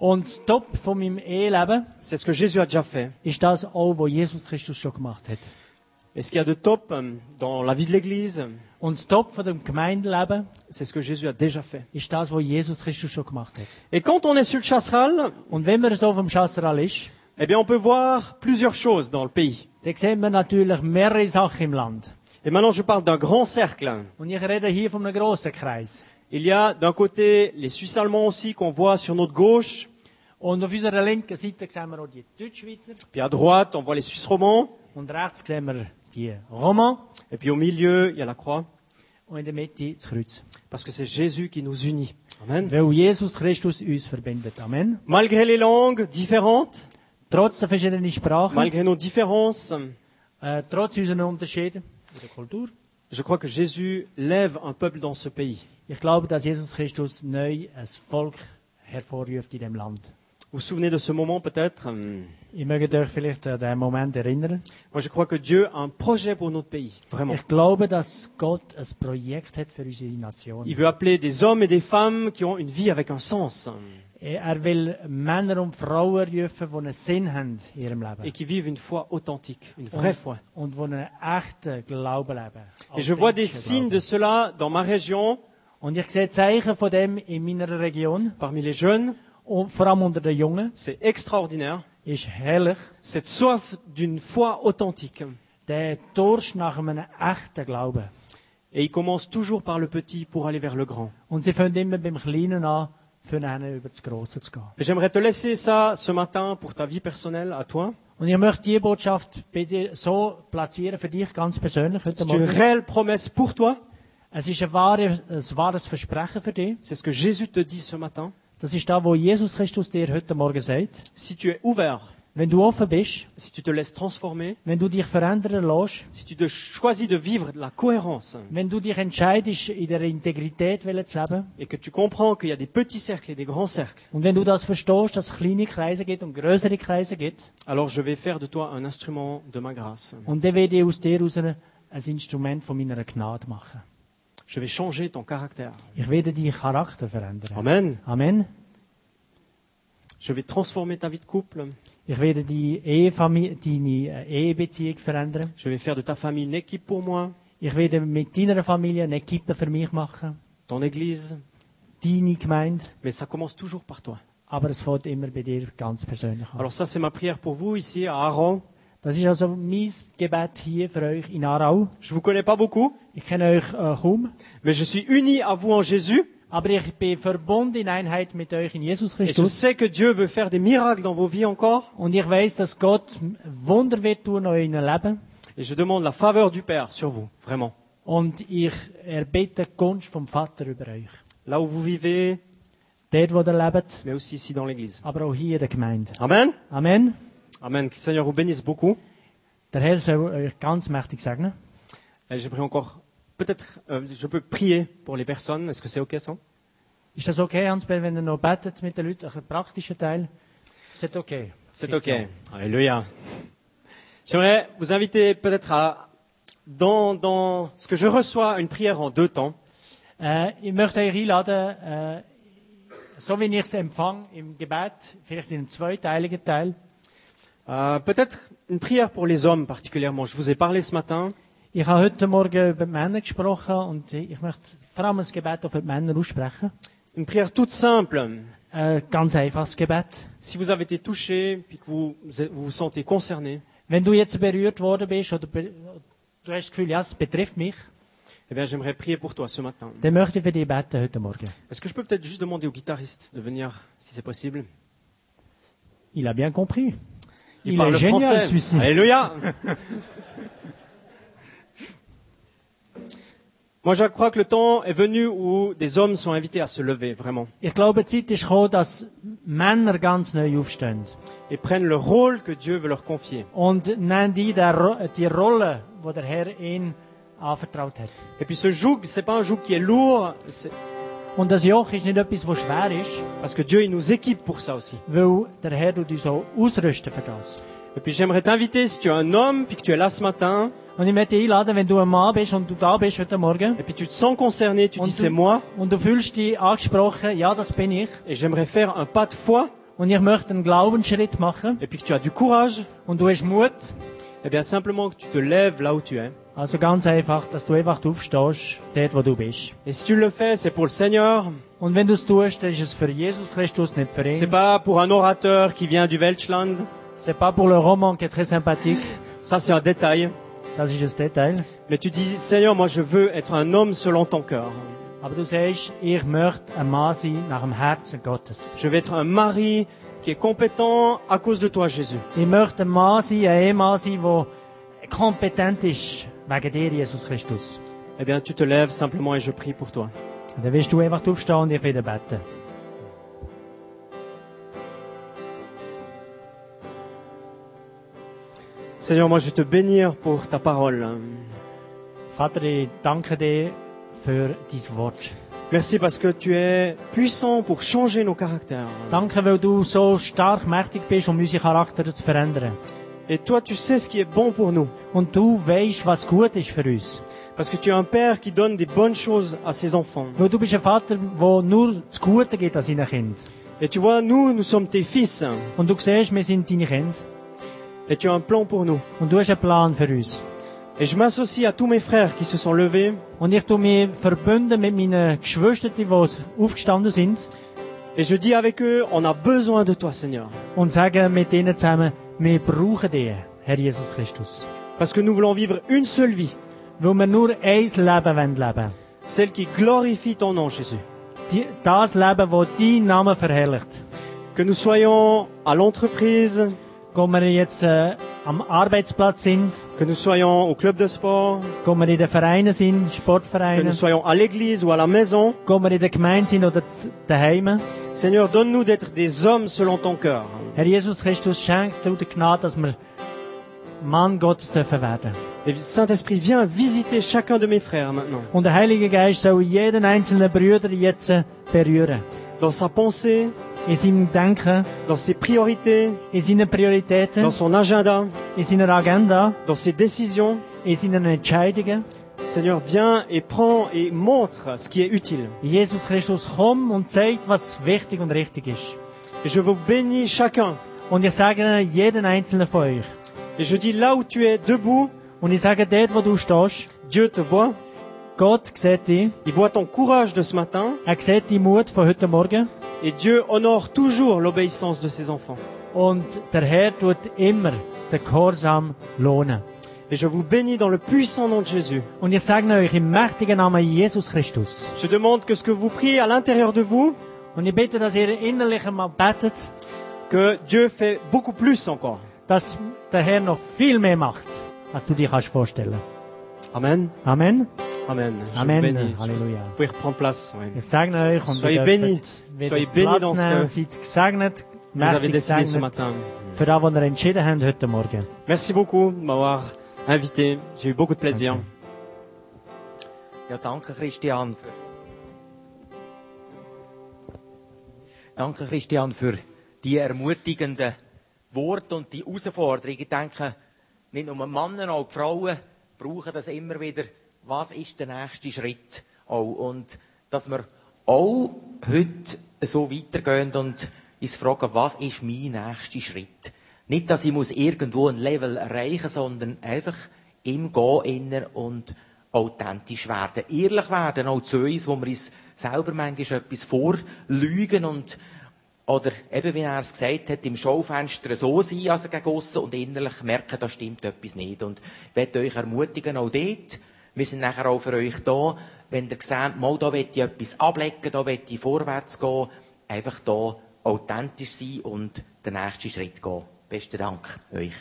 Und das Top von meinem Eheleben c'est ce que Jésus a déjà fait. ist das auch, was Jesus Christus schon gemacht hat. Et ce qu'il y a de top euh, dans la vie de l'Église, Und das Top von dem Gemeindeleben c'est ce que Jésus a déjà fait. ist das, was Jesus Christus schon gemacht hat. Et quand on est sur le chasseral, Und wenn man so vom Chasseral ist, eh bien on peut voir plusieurs choses dans le pays. dann sehen wir natürlich mehrere Sachen im Land. Et maintenant je parle d'un grand cercle. Und ich rede hier von einem grossen Kreis. Il y a d'un côté les Suisses allemands aussi qu'on voit sur notre gauche, Und auf unserer linken Seite sehen wir auch die Deutschschweizer. puis à droite on voit les Suisses romans, Und rechts sehen wir die Roman. Et puis au milieu il y a la croix, Und in der Mitte das Kreuz. parce que c'est Jésus qui nous unit. Amen. Weil Jesus Christus uns verbindet. Amen. Malgré les langues différentes, Trotz der verschiedenen Sprachen, malgré nos différences, äh, trotz unserer Unterschiede in der Kultur, je crois que Jésus lève un peuple dans ce pays. ich glaube, dass Jesus Christus neu ein Volk hervorruft in dem Land. Vous vous souvenez de ce moment peut-être? Ich möchte euch vielleicht an den Moment erinnern. Moi je crois que Dieu a un projet pour notre pays, vraiment. Ich glaube, dass Gott ein Projekt hat für unsere Nation. Il veut appeler des hommes et des femmes qui ont une vie avec un sens Er will Männer und Frauen rufen, die einen Sinn haben in ihrem Leben. et qui vivent une foi authentique, une vraie foi. Und die einen echten Glauben leben. Et je vois des signes de cela dans ma région, Und ich sehe Zeichen von dem in meiner Region. parmi les jeunes. C'est extraordinaire. Cette soif d'une foi authentique. Der Durst nach einem echten Glauben. Et il commence toujours par le petit pour aller vers le grand. Und sie fangen immer beim Kleinen an, für einen über das Große zu gehen. Et J'aimerais te laisser ça ce matin pour ta vie personnelle, à toi. Und ich möchte diese Botschaft bei dir so platzieren für dich ganz persönlich heute C'est une Morgen. réelle promesse pour toi. Es ist ein wahres, ein wahres Versprechen für dich. C'est ce que Jésus te dit ce matin. Das ist da, wo Jesus Christus dir heute Morgen sagt. Si tu es ouvert, Wenn du offen bist, si tu te laisses transformer, wenn du dich verändern lässt, si tu te choisis de vivre la cohérence wenn du dich entscheidest, in der Integrität zu leben, et que tu comprends qu'il y a des petits cercles et des grands cercles, und wenn du das verstehst, dass es kleine Kreise gibt und größere Kreise gibt, alors je vais faire de toi un instrument de ma grâce. und dann werde ich aus dir raus ein Instrument von meiner Gnade machen. Je vais changer ton caractère. Ich werde deinen Charakter verändern. Amen. Amen. Je vais transformer ta vie de couple. Ich werde die Ehefamil- deine Ehebeziehung verändern. Je vais faire de ta famille une équipe pour moi, Ich werde mit deiner Familie eine Equipe für mich machen. ton église. Deine Gemeinde. Mais ça commence toujours par toi. Aber es fängt immer bei dir ganz persönlich an. Alors ça, c'est ma prière pour vous ici à Aran. Das ist also mein Gebet hier für euch in Aarau. Je vous connais pas beaucoup, Ich kenne euch äh, kaum, mais je suis uni à vous en Jésus. aber ich bin verbunden in Einheit mit euch in Jesus Et je Christus. sais que Dieu veut faire des miracles dans vos vies encore. Und ich weiß, dass Gott Wunder wird tun in eurem Leben. Et je demande la faveur du Père sur vous, vraiment. Und ich erbete die Gunst vom Vater über euch. Là où vous vivez, Dort, wo ihr lebt, mais aussi ici dans l'église. aber auch hier in der Gemeinde. Amen. Amen. Amen. Que le Seigneur vous bénisse beaucoup. Der Herr soll euch ganz mächtig segnen. Et j'aimerais encore, peut-être, euh, je peux prier pour les personnes. Est-ce que c'est OK ça? Ist das okay, Hans-Bert, wenn ihr noch betet mit den Leuten? Ein praktischer Teil? Das okay? C'est Christian? OK. Alléluia. J'aimerais vous inviter peut-être à, dans, dans ce que je reçois, une prière en deux temps. Äh, ich möchte euch einladen, äh, so wie ich es empfange im Gebet, vielleicht in einem zweiteiligen Teil. Euh, peut-être une prière pour les hommes particulièrement. Je vous ai parlé ce matin. Ich habe heute Morgen über die Männer gesprochen und ich möchte vor allem ein Gebet auf die Männer aussprechen. Une prière toute simple. Äh, ganz einfaches Gebet. Si vous avez été touché, puis que vous vous, vous sentez concerné, Wenn du jetzt berührt worden bist oder be du hast das Gefühl, ja, es betrifft mich, eh bien, j'aimerais prier pour toi ce matin. dann möchte ich für dich beten heute Morgen. Est-ce que je peux peut-être juste demander au guitariste de venir, si c'est possible? Il a bien compris. Il, Il parle est génial, français. celui-ci. Alléluia Moi, je crois que le temps est venu où des hommes sont invités à se lever, vraiment, Ich glaube, die Zeit ist gekommen, dass Männer ganz neu aufstehen. et prennent le rôle que Dieu veut leur confier. Und nennen die der, die Rolle, die der Herr ihnen anvertraut hat. Et puis ce joug, c'est pas un joug qui est lourd, Und das Joch ist nicht etwas, das schwer ist, parce que Dieu, il nous équipe pour ça aussi. weil der Herr tut uns auch ausrüsten für das. Et puis j'aimerais t'inviter, si tu es un homme, puis que tu es là ce matin, Und ich möchte dich einladen, wenn du ein Mann bist und du da bist heute Morgen. et puis tu te sens concerné, tu dis c'est moi, und du fühlst dich angesprochen, ja, das bin ich, et j'aimerais faire un pas de foi, und ich möchte einen Glaubensschritt machen. Et puis que tu as du courage, und du hast Mut, eh bien simplement que tu te lèves là où tu es. Also ganz einfach, dass du einfach aufstehst, dort wo du bist. Et si tu le fais, c'est pour le Seigneur, Und wenn du es tust, dann ist es für Jesus Christus, nicht für c'est ihn. pas pour un orateur qui vient du Weltschland, C'est pas pour le roman qui est très sympathique, ça c'est un détail. das ist ein Detail. Mais tu dis, Seigneur, moi je veux être un homme selon ton cœur. Aber du sagst, ich möchte ein Mann sein nach dem Herzen Gottes. Je veux être un mari qui est compétent à cause de toi, Jésus. Ich möchte ein Mann sein, ein Ehemann sein, der kompetent ist wegen dir, Jesus Christus. Eh bien, tu te lèves simplement et je prie pour toi. Und dann wirst du einfach aufstehen und ich wieder beten. Seigneur, moi je te bénir pour ta parole. Vater, ich danke dir für dein Wort. Merci parce que tu es puissant pour changer nos caractères. Danke, weil du so stark mächtig bist, um unsere Charakter zu verändern. Et toi, tu sais ce qui est bon pour nous. Und du weißt, was gut ist für uns. Parce que tu es un père qui donne des bonnes choses à ses enfants. Weil du bist ein Vater, der nur das Gute gibt an seinen Kindern. Et tu vois, nous, nous sommes tes fils. Und du siehst, wir sind deine Kinder. Et tu as un plan pour nous. Und du hast einen Plan für uns. Et je m'associe à tous mes frères qui se sont levés Und ich tue mich verbunden mit meinen Geschwistern, die aufgestanden sind. et je dis avec eux, on a besoin de toi, Seigneur. Und sage mit ihnen zusammen, wir brauchen dich, Herr Jesus Christus. Parce que nous voulons vivre une seule vie, Weil wir nur ein Leben leben celle qui glorifie ton nom, Jésus. Die, das Leben, das dein Name verherrlicht. Que nous soyons à l'entreprise, Gehen wir jetzt äh, am Arbeitsplatz sind, que nous soyons au club de sport, ob wir in den Vereinen sind, que nous Sportvereinen, soyons à l'église ou à la maison. ob wir in der Gemeinde sind oder z- daheim. Seigneur, donne-nous d'être des hommes selon ton cœur. Herr Jesus Christus, schenkt du die Gnade, dass wir Mann Gottes dürfen werden. Et Saint-Esprit, viens visiter chacun de mes frères maintenant. Und der Heilige Geist soll jeden einzelnen Brüder jetzt berühren. Dans sa pensée, In seinem Denken, dans ses priorités, in seinen Prioritäten, dans son agenda, in seiner Agenda, dans ses décisions. in seinen Entscheidungen. Seigneur, viens et prends et montre ce qui est utile. Jesus Christus, komm und zeig, was wichtig und richtig ist. Et je vous bénis chacun. Und ich sage jeden einzelnen von euch. Et je dis là où tu es debout, Und ich sage dort, wo du stehst, Dieu te voit. Gott sieht dich. Il voit ton courage de ce matin. Er sieht die Mut von heute Morgen. Et Dieu honore toujours l'obéissance de ses enfants. Und der Herr tut immer den Gehorsam lohnen. Et je vous bénis dans le puissant nom de Jésus. Und ich sage euch im mächtigen Namen Jesus Christus. Je demande que ce que vous priez à l'intérieur de vous, Und ich bitte, dass ihr innerlich einmal betet, que Dieu fait beaucoup plus encore. dass der Herr noch viel mehr macht, als du dir kannst vorstellen. Amen. Amen. Amen. Je Amen. vous bénis. Halleluja. Vous pouvez reprendre place. oui. Ich segne euch und Soyez bénis. Soyez bénis dans ce que Seid gesegnet, Vous avez décidé ce matin. für das, was ihr entschieden habt heute Morgen. Merci beaucoup de m'avoir invité. J'ai eu beaucoup de plaisir. Danke. Ja, danke Christian für Danke Christian für die ermutigenden Worte und die Herausforderungen. Ich denke, nicht nur Männer, auch die Frauen brauchen das immer wieder. Was ist der nächste Schritt? Auch. Und dass wir auch heute so weitergehen und uns fragen, was ist mein nächster Schritt? Nicht, dass ich muss irgendwo ein Level erreichen muss, sondern einfach im Gehen und authentisch werden. Ehrlich werden, auch zu uns, wo wir uns selber manchmal etwas vorlügen und oder eben, wie er es gesagt hat, im Schaufenster so sein, also gegen aussen und innerlich merken, da stimmt etwas nicht. Und ich möchte euch ermutigen, auch dort. Wir sind nachher auch für euch da. Wenn ihr seht, mal, da will ich etwas ablecken, da will ich vorwärts gehen, einfach da authentisch sein und den nächsten Schritt gehen. Besten Dank euch.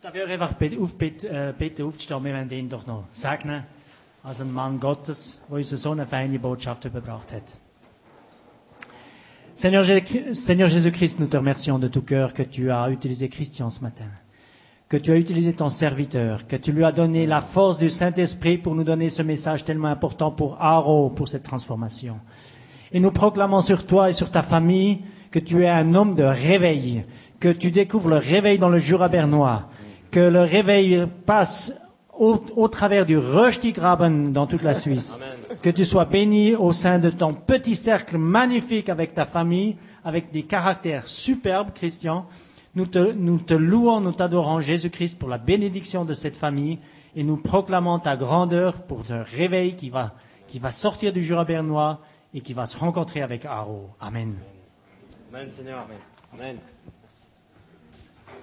Darf ich euch einfach bitte, auf, bitte, äh, aufzustehen? Wir werden ihn doch noch segnen, als ein Mann Gottes, der uns so eine feine Botschaft überbracht hat. Seigneur, Seigneur Jésus-Christ, nous te remercions de tout cœur que tu as utilisé Christian ce matin, que tu as utilisé ton serviteur, que tu lui as donné la force du Saint-Esprit pour nous donner ce message tellement important pour Haro, pour cette transformation. Et nous proclamons sur toi et sur ta famille que tu es un homme de réveil, que tu découvres le réveil dans le Jura bernois, que le réveil passe au, au travers du Röstigraben dans toute la Suisse. Que tu sois béni au sein de ton petit cercle magnifique avec ta famille, avec des caractères superbes, Christian. Nous te, louons, nous t'adorons, Jésus-Christ, pour la bénédiction de cette famille et nous proclamons ta grandeur pour le réveil qui va, qui va sortir du Jura bernois et qui va se rencontrer avec Haro. Amen. Amen, Seigneur. Amen.